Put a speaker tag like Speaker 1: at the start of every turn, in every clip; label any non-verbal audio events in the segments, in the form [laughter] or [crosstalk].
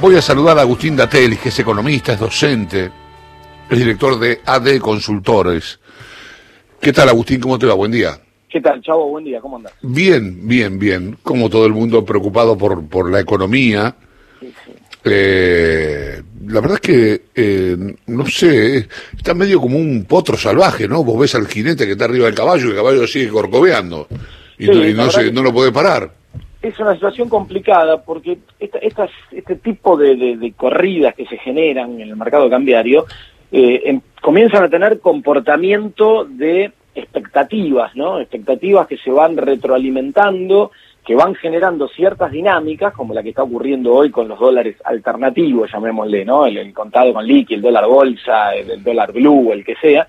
Speaker 1: Voy a saludar a Agustín Datelis, que es economista, es docente, es director de AD Consultores. ¿Qué tal, Agustín? ¿Cómo te va? Buen día.
Speaker 2: ¿Qué tal, Chavo? Buen día, ¿cómo andas?
Speaker 1: Bien, bien, bien. Como todo el mundo preocupado por, por la economía. Eh, la verdad es que, eh, no sé, está medio como un potro salvaje, ¿no? Vos ves al jinete que está arriba del caballo y el caballo sigue corcoveando y,
Speaker 2: Sí,
Speaker 1: no, y no, se-
Speaker 2: verdad que-
Speaker 1: no lo puede parar.
Speaker 2: Es una situación complicada porque esta- estas- este tipo de, de- corridas que se generan en el mercado cambiario eh, em- comienzan a tener comportamiento de expectativas, ¿no? Expectativas que se van retroalimentando, que van generando ciertas dinámicas, como la que está ocurriendo hoy con los dólares alternativos, llamémosle, ¿no? El, el contado con liqui, el dólar bolsa, el, el dólar blue, el que sea,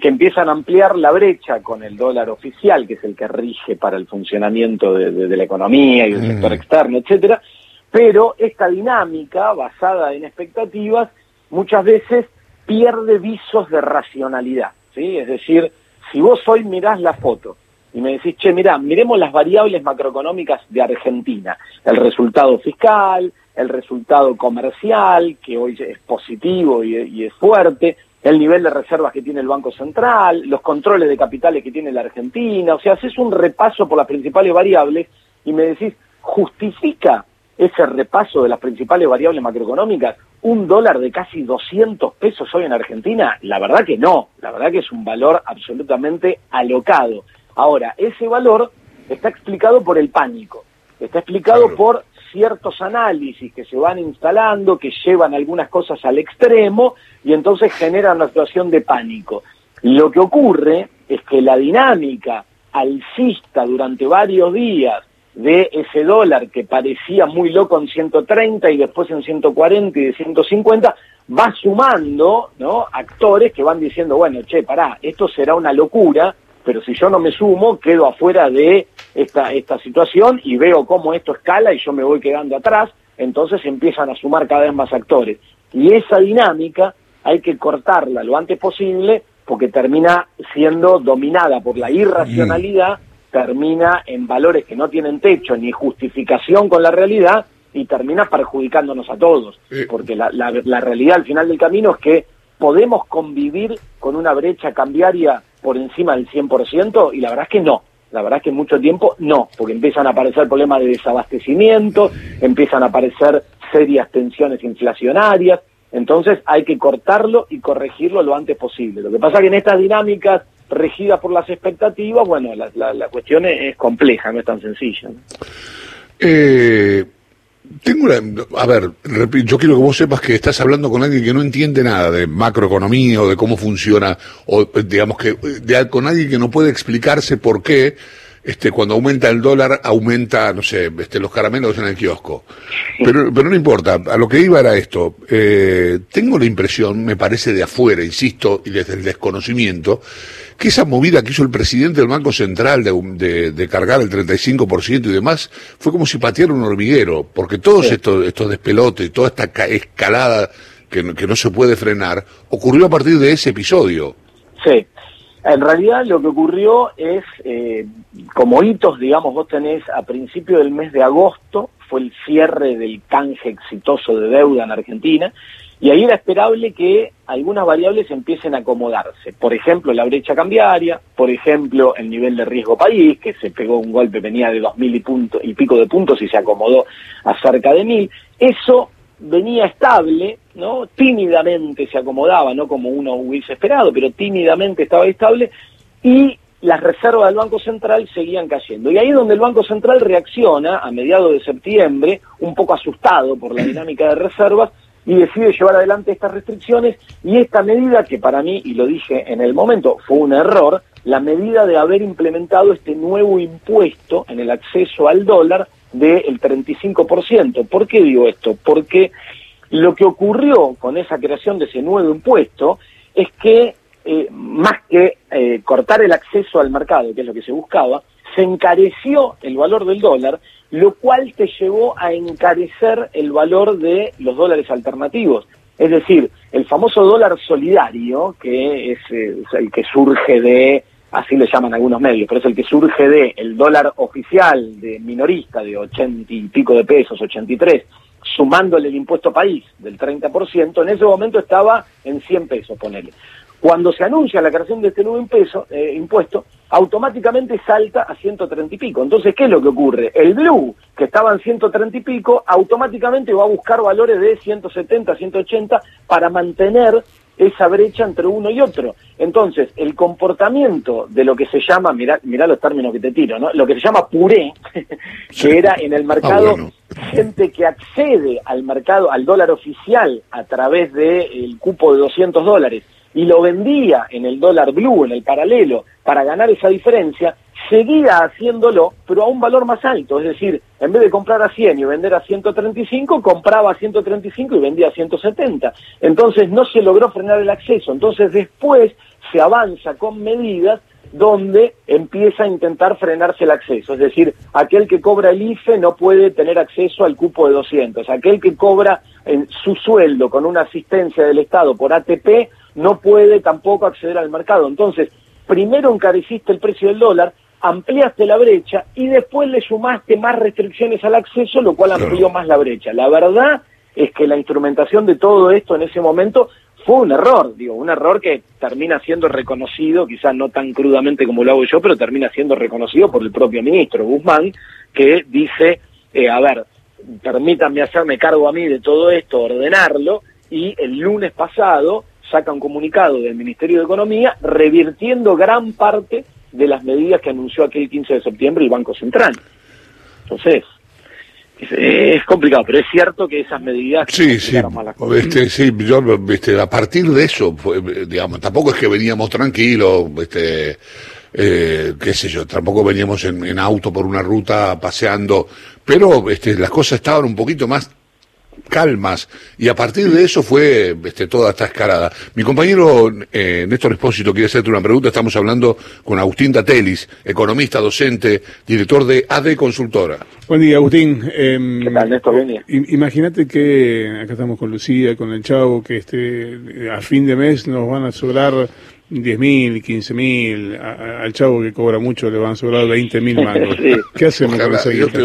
Speaker 2: que empiezan a ampliar la brecha con el dólar oficial, que es el que rige para el funcionamiento de, de- de la economía y del
Speaker 1: Mm.
Speaker 2: sector externo, etcétera. Pero esta dinámica basada en expectativas muchas veces pierde visos de racionalidad, ¿sí? Es decir, si vos hoy mirás la foto y me decís, che, mirá, miremos las variables macroeconómicas de Argentina, el resultado fiscal, el resultado comercial, que hoy es positivo y, y es fuerte, el nivel de reservas que tiene el Banco Central, los controles de capitales que tiene la Argentina, o sea, haces un repaso por las principales variables y me decís, ¿justifica ese repaso de las principales variables macroeconómicas un dólar de casi 200 pesos hoy en Argentina? La verdad que no, la verdad que es un valor absolutamente alocado. Ahora, ese valor está explicado por el pánico, está explicado
Speaker 1: Claro.
Speaker 2: por ciertos análisis que se van instalando, que llevan algunas cosas al extremo y entonces generan una situación de pánico. Lo que ocurre es que la dinámica alcista durante varios días de ese dólar que parecía muy loco en 130 y después en 140 y de 150, va sumando ¿no? actores que van diciendo, bueno, che, pará, esto será una locura, pero si yo no me sumo, quedo afuera de esta, esta situación y veo cómo esto escala y yo me voy quedando atrás, entonces empiezan a sumar cada vez más actores. Y esa dinámica hay que cortarla lo antes posible porque termina siendo dominada por la irracionalidad, termina en valores que no tienen techo ni justificación con la realidad y termina perjudicándonos a todos.
Speaker 1: Eh.
Speaker 2: Porque la, la, la realidad al final del camino es que podemos convivir con una brecha cambiaria por encima del 100% y la verdad es que no. La verdad es que mucho tiempo no, porque empiezan a aparecer problemas de desabastecimiento, empiezan a aparecer serias tensiones inflacionarias, entonces hay que cortarlo y corregirlo lo antes posible. Lo que pasa es que en estas dinámicas regidas por las expectativas, bueno, la, la- cuestión es, compleja, no es tan sencilla.
Speaker 1: Eh, tengo una, a ver, yo quiero que vos sepas que estás hablando con alguien que no entiende nada de macroeconomía o de cómo funciona, o eh, digamos que eh, de- con alguien que no puede explicarse por qué este, cuando aumenta el dólar aumenta, no sé, este, los caramelos en el kiosco. Pero, pero no importa, a lo que iba era esto. Eh, tengo la impresión, me parece de afuera, insisto, y desde el desconocimiento, que esa movida que hizo el presidente del Banco Central de, de- de cargar el 35% y demás, fue como si pateara un hormiguero, porque todos
Speaker 2: Sí.
Speaker 1: estos, estos despelotes, toda esta ca- escalada que, que no se puede frenar, ocurrió a partir de ese episodio.
Speaker 2: Sí. En realidad lo que ocurrió es, eh, como hitos, digamos, vos tenés a principio del mes de agosto, fue el cierre del canje exitoso de deuda en Argentina, y ahí era esperable que algunas variables empiecen a acomodarse. Por ejemplo, la brecha cambiaria, por ejemplo, el nivel de riesgo país, que se pegó un golpe, venía de dos mil y, punto, y pico de puntos y se acomodó a cerca de mil. Eso venía estable, ¿no? Tímidamente se acomodaba, no como uno hubiese esperado, pero tímidamente estaba estable y las reservas del Banco Central seguían cayendo. Y ahí es donde el Banco Central reacciona a mediados de septiembre, un poco asustado por la [clears throat] dinámica de reservas, y decide llevar adelante estas restricciones y esta medida que para mí, y lo dije en el momento, fue un error, la medida de haber implementado este nuevo impuesto en el acceso al dólar del 35%. ¿Por qué digo esto? Porque lo que ocurrió con esa creación de ese nuevo impuesto es que eh, más que eh, cortar el acceso al mercado, que es lo que se buscaba, se encareció el valor del dólar, lo cual te llevó a encarecer el valor de los dólares alternativos. Es decir, el famoso dólar solidario, que es, eh, es el que surge de, así le llaman algunos medios, pero es el que surge de el dólar oficial de minorista de ochenta y pico de pesos, 83, sumándole el impuesto país del 30%, en ese momento estaba en 100 pesos, ponele. Cuando se anuncia la creación de este nuevo eh, impuesto, automáticamente salta a 130 y pico. Entonces, ¿qué es lo que ocurre? El Blue, que estaba en 130 y pico, automáticamente va a buscar valores de 170, 180 para mantener esa brecha entre uno y otro. Entonces, el comportamiento de lo que se llama, mirá, mirá los términos que te tiro, ¿no? Lo que se llama puré, [laughs] que era en el ah, mercado gente que accede al mercado, al dólar oficial a través del cupo de 200 dólares y lo vendía en el dólar blue, en el paralelo, para ganar esa diferencia, seguía haciéndolo, pero a un valor más alto. Es decir, en vez de comprar a 100 y vender a 135, compraba a 135 y vendía a 170. Entonces no se logró frenar el acceso. Entonces después se avanza con medidas donde empieza a intentar frenarse el acceso. Es decir, aquel que cobra el IFE no puede tener acceso al cupo de 200. Aquel que cobra en su sueldo con una asistencia del Estado por ATP no puede tampoco acceder al mercado. Entonces, primero encareciste el precio del dólar, ampliaste la brecha y después le sumaste más restricciones al acceso, lo cual amplió más la brecha. La verdad es que la instrumentación de todo esto en ese momento fue un error, digo, un error que termina siendo reconocido, quizás no tan crudamente como lo hago yo, pero termina siendo reconocido por el propio ministro Guzmán, que dice, eh, a ver, permítanme hacerme cargo a mí de todo esto, ordenarlo, y el lunes pasado saca un comunicado del Ministerio de Economía revirtiendo gran parte de las medidas que anunció aquel 15 de septiembre el Banco Central. Entonces, es, complicado, pero es cierto que esas medidas...
Speaker 1: Sí, sí, este, sí yo, este, a partir de eso, digamos, tampoco es que veníamos tranquilos, este, eh, qué sé yo, tampoco veníamos en, en, auto por una ruta paseando, pero este, las cosas estaban un poquito más calmas y a partir de eso fue este, toda esta escalada. Mi compañero eh, Néstor Espósito quiere hacerte una pregunta. Estamos hablando con Agustín Datelis, economista, docente, director de AD Consultora.
Speaker 3: Buen día, Agustín. Em, ¿Qué tal, Néstor? Imagínate que acá estamos con Lucía, con el Chavo, que este, a fin de mes nos van a sobrar 10 mil, 15 mil, al chavo que cobra mucho le van a sobrar 20 mil mangos. [laughs] ¿Qué hacemos con esa guita?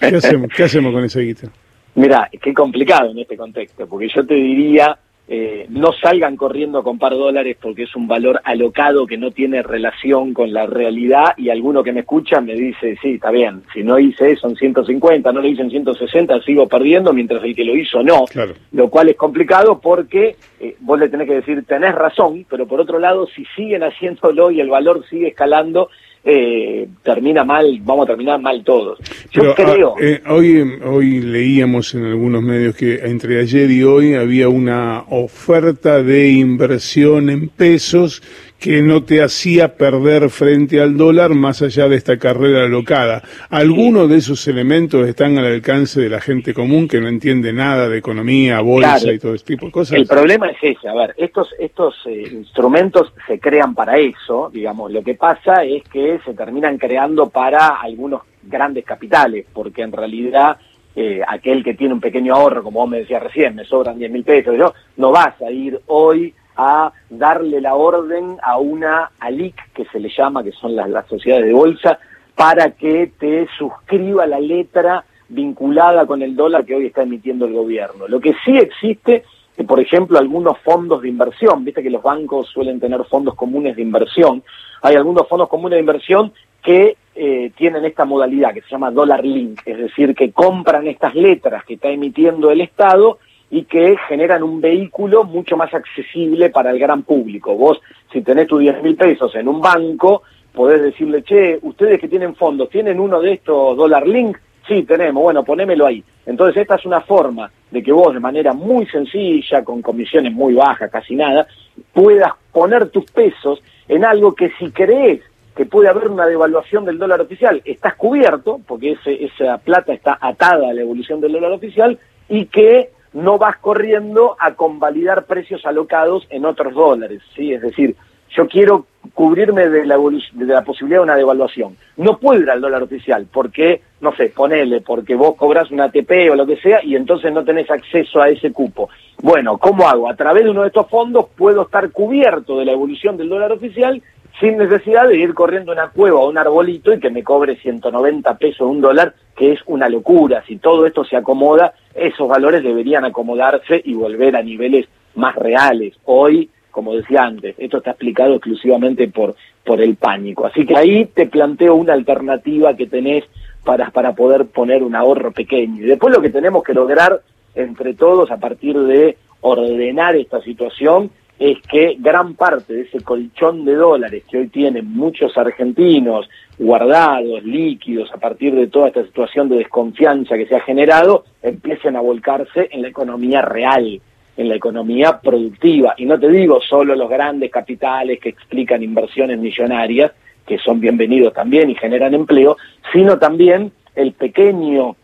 Speaker 3: ¿Qué hacemos, ¿Qué hacemos con esa guita?
Speaker 2: Mira, qué complicado en este contexto, porque yo te diría, eh, no salgan corriendo a comprar dólares porque es un valor alocado que no tiene relación con la realidad y alguno que me escucha me dice, sí, está bien, si no hice eso en 150, no lo hice en 160, sigo perdiendo, mientras el que lo hizo no. Lo cual es complicado porque eh, vos le tenés que decir, tenés razón, pero por otro lado, si siguen haciéndolo y el valor sigue escalando, eh, termina mal, vamos a terminar mal todos. Yo
Speaker 3: ah, creo. Eh, hoy, hoy leíamos en algunos medios que entre ayer y hoy había una oferta de inversión en pesos que no te hacía perder frente al dólar más allá de esta carrera alocada. ¿Algunos de esos elementos están al alcance de la gente común que no entiende nada de economía, bolsa y todo ese tipo de cosas?
Speaker 2: El problema es ese, a ver, estos, estos eh, instrumentos se crean para eso, digamos, lo que pasa es que se terminan creando para algunos grandes capitales, porque en realidad eh, aquel que tiene un pequeño ahorro, como vos me decías recién, me sobran 10 mil pesos, yo, no vas a ir hoy a darle la orden a una ALIC, que se le llama, que son las, las sociedades de bolsa, para que te suscriba la letra vinculada con el dólar que hoy está emitiendo el gobierno. Lo que sí existe, que por ejemplo, algunos fondos de inversión, viste que los bancos suelen tener fondos comunes de inversión, hay algunos fondos comunes de inversión que eh, tienen esta modalidad que se llama dólar link, es decir, que compran estas letras que está emitiendo el Estado y que generan un vehículo mucho más accesible para el gran público. Vos, si tenés tus 10 mil pesos en un banco, podés decirle, che, ustedes que tienen fondos, ¿tienen uno de estos dólar link? Sí, tenemos, bueno, ponémelo ahí. Entonces esta es una forma de que vos de manera muy sencilla, con comisiones muy bajas, casi nada, puedas poner tus pesos en algo que si crees que puede haber una devaluación del dólar oficial, estás cubierto, porque ese, esa plata está atada a la evolución del dólar oficial, y que no vas corriendo a convalidar precios alocados en otros dólares, ¿sí? Es decir, yo quiero cubrirme de la, de la posibilidad de una devaluación. No puedo ir al dólar oficial porque, no sé, ponele, porque vos cobras un ATP o lo que sea y entonces no tenés acceso a ese cupo. Bueno, ¿cómo hago? A través de uno de estos fondos puedo estar cubierto de la evolución del dólar oficial sin necesidad de ir corriendo una cueva o un arbolito y que me cobre 190 pesos un dólar, que es una locura. Si todo esto se acomoda, esos valores deberían acomodarse y volver a niveles más reales. Hoy, como decía antes, esto está explicado exclusivamente por, por el pánico. Así que ahí te planteo una alternativa que tenés para, para poder poner un ahorro pequeño. Y después lo que tenemos que lograr entre todos a partir de ordenar esta situación es que gran parte de ese colchón de dólares que hoy tienen muchos argentinos guardados, líquidos, a partir de toda esta situación de desconfianza que se ha generado, empiecen a volcarse en la economía real, en la economía productiva. Y no te digo solo los grandes capitales que explican inversiones millonarias, que son bienvenidos también y generan empleo, sino también el pequeño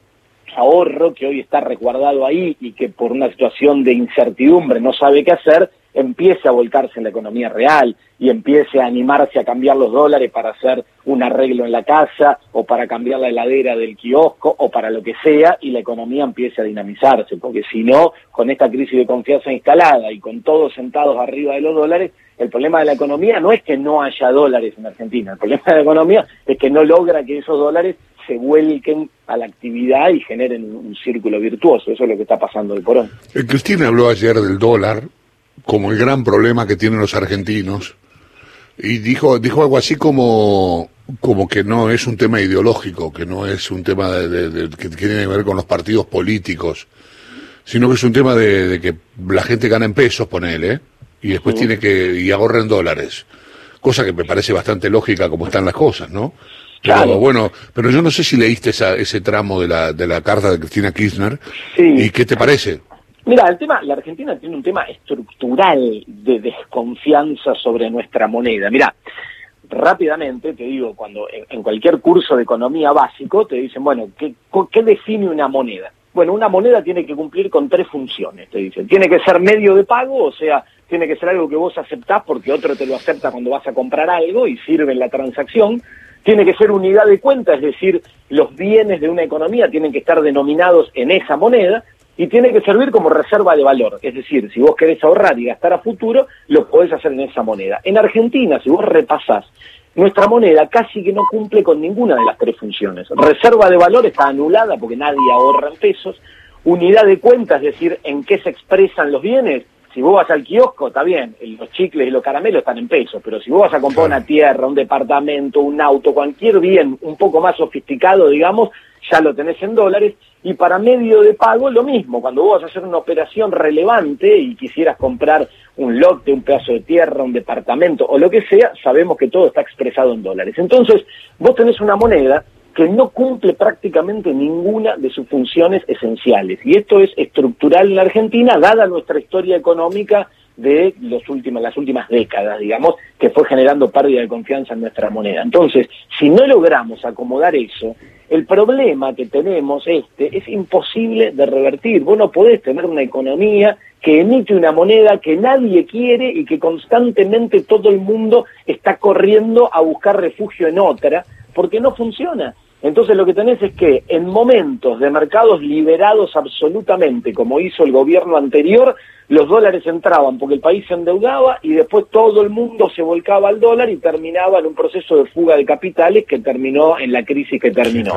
Speaker 2: ahorro que hoy está resguardado ahí y que por una situación de incertidumbre no sabe qué hacer, empiece a volcarse en la economía real y empiece a animarse a cambiar los dólares para hacer un arreglo en la casa o para cambiar la heladera del kiosco o para lo que sea y la economía empiece a dinamizarse, porque si no, con esta crisis de confianza instalada y con todos sentados arriba de los dólares, el problema de la economía no es que no haya dólares en Argentina, el problema de la economía es que no logra que esos dólares se vuelquen a la actividad y generen un, círculo virtuoso. Eso es lo que está pasando el porón.
Speaker 1: Eh, Cristina habló ayer del dólar como el gran problema que tienen los argentinos y dijo dijo algo así como como que no es un tema ideológico, que no es un tema de, que tiene que ver con los partidos políticos, sino que es un tema de, que la gente gana en pesos, ponele, y después tiene que y ahorra en dólares, cosa que me parece bastante lógica como están las cosas, ¿no? Claro. bueno, pero yo no sé si leíste esa, ese tramo de la, de la carta de Cristina Kirchner. ¿Y qué te parece?
Speaker 2: Mira, el tema, la Argentina tiene un tema estructural de desconfianza sobre nuestra moneda. Mira, rápidamente te digo, cuando en, cualquier curso de economía básico te dicen, bueno, ¿qué, ¿qué define una moneda? Bueno, una moneda tiene que cumplir con tres funciones, te dicen. Tiene que ser medio de pago, o sea, tiene que ser algo que vos aceptás porque otro te lo acepta cuando vas a comprar algo y sirve en la transacción tiene que ser unidad de cuenta, es decir, los bienes de una economía tienen que estar denominados en esa moneda y tiene que servir como reserva de valor, es decir, si vos querés ahorrar y gastar a futuro, lo podés hacer en esa moneda. En Argentina, si vos repasás, nuestra moneda casi que no cumple con ninguna de las tres funciones. Reserva de valor está anulada porque nadie ahorra en pesos. Unidad de cuenta, es decir, en qué se expresan los bienes, si vos vas al kiosco, está bien, los chicles y los caramelos están en pesos, pero si vos vas a comprar una tierra, un departamento, un auto, cualquier bien un poco más sofisticado, digamos, ya lo tenés en dólares. Y para medio de pago lo mismo, cuando vos vas a hacer una operación relevante y quisieras comprar un lote, un pedazo de tierra, un departamento o lo que sea, sabemos que todo está expresado en dólares. Entonces, vos tenés una moneda que no cumple prácticamente ninguna de sus funciones esenciales. Y esto es estructural en la Argentina, dada nuestra historia económica de los últimos, las últimas décadas, digamos, que fue generando pérdida de confianza en nuestra moneda. Entonces, si no logramos acomodar eso, el problema que tenemos este es imposible de revertir. Vos no podés tener una economía que emite una moneda que nadie quiere y que constantemente todo el mundo está corriendo a buscar refugio en otra, porque no funciona. Entonces lo que tenés es que en momentos de mercados liberados absolutamente, como hizo el gobierno anterior, los dólares entraban porque el país se endeudaba y después todo el mundo se volcaba al dólar y terminaba en un proceso de fuga de capitales que terminó en la crisis que terminó.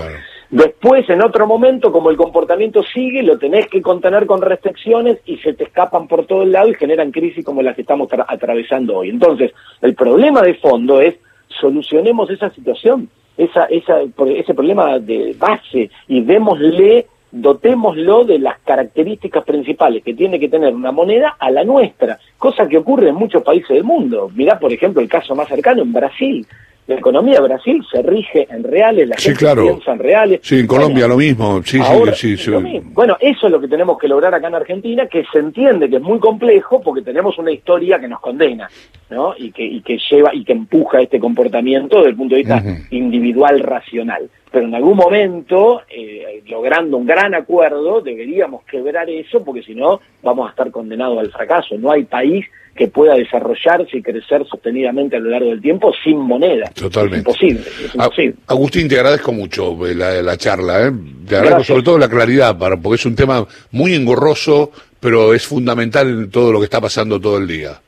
Speaker 2: Después, en otro momento, como el comportamiento sigue, lo tenés que contener con restricciones y se te escapan por todo el lado y generan crisis como las que estamos atravesando hoy. Entonces, el problema de fondo es solucionemos esa situación esa, esa, ese problema de base y démosle, dotémoslo de las características principales que tiene que tener una moneda a la nuestra, cosa que ocurre en muchos países del mundo. Mirá, por ejemplo, el caso más cercano en Brasil la economía de Brasil se rige en reales, la gente piensa en reales.
Speaker 1: Sí, en Colombia lo mismo. Sí, sí, sí,
Speaker 2: Bueno, eso es lo que tenemos que lograr acá en Argentina, que se entiende que es muy complejo porque tenemos una historia que nos condena, ¿no? Y que, y que lleva y que empuja este comportamiento desde el punto de vista individual racional. Pero en algún momento, eh, logrando un gran acuerdo, deberíamos quebrar eso porque si no vamos a estar condenados al fracaso. No hay país que pueda desarrollarse y crecer sostenidamente a lo largo del tiempo sin moneda.
Speaker 1: Totalmente.
Speaker 2: Es imposible.
Speaker 1: Agustín, te agradezco mucho eh, la, charla. ¿eh? Te agradezco sobre todo la claridad, para, porque es un tema muy engorroso, pero es fundamental en todo lo que está pasando todo el día.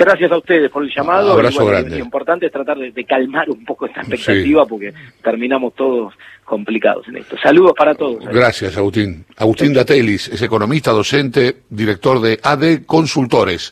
Speaker 2: Gracias a ustedes por el llamado.
Speaker 1: Abrazo grande.
Speaker 2: Lo importante es tratar de, calmar un poco esta expectativa porque terminamos todos complicados en esto. Saludos para todos.
Speaker 1: Gracias, Agustín. Agustín Datelis es economista, docente, director de AD Consultores.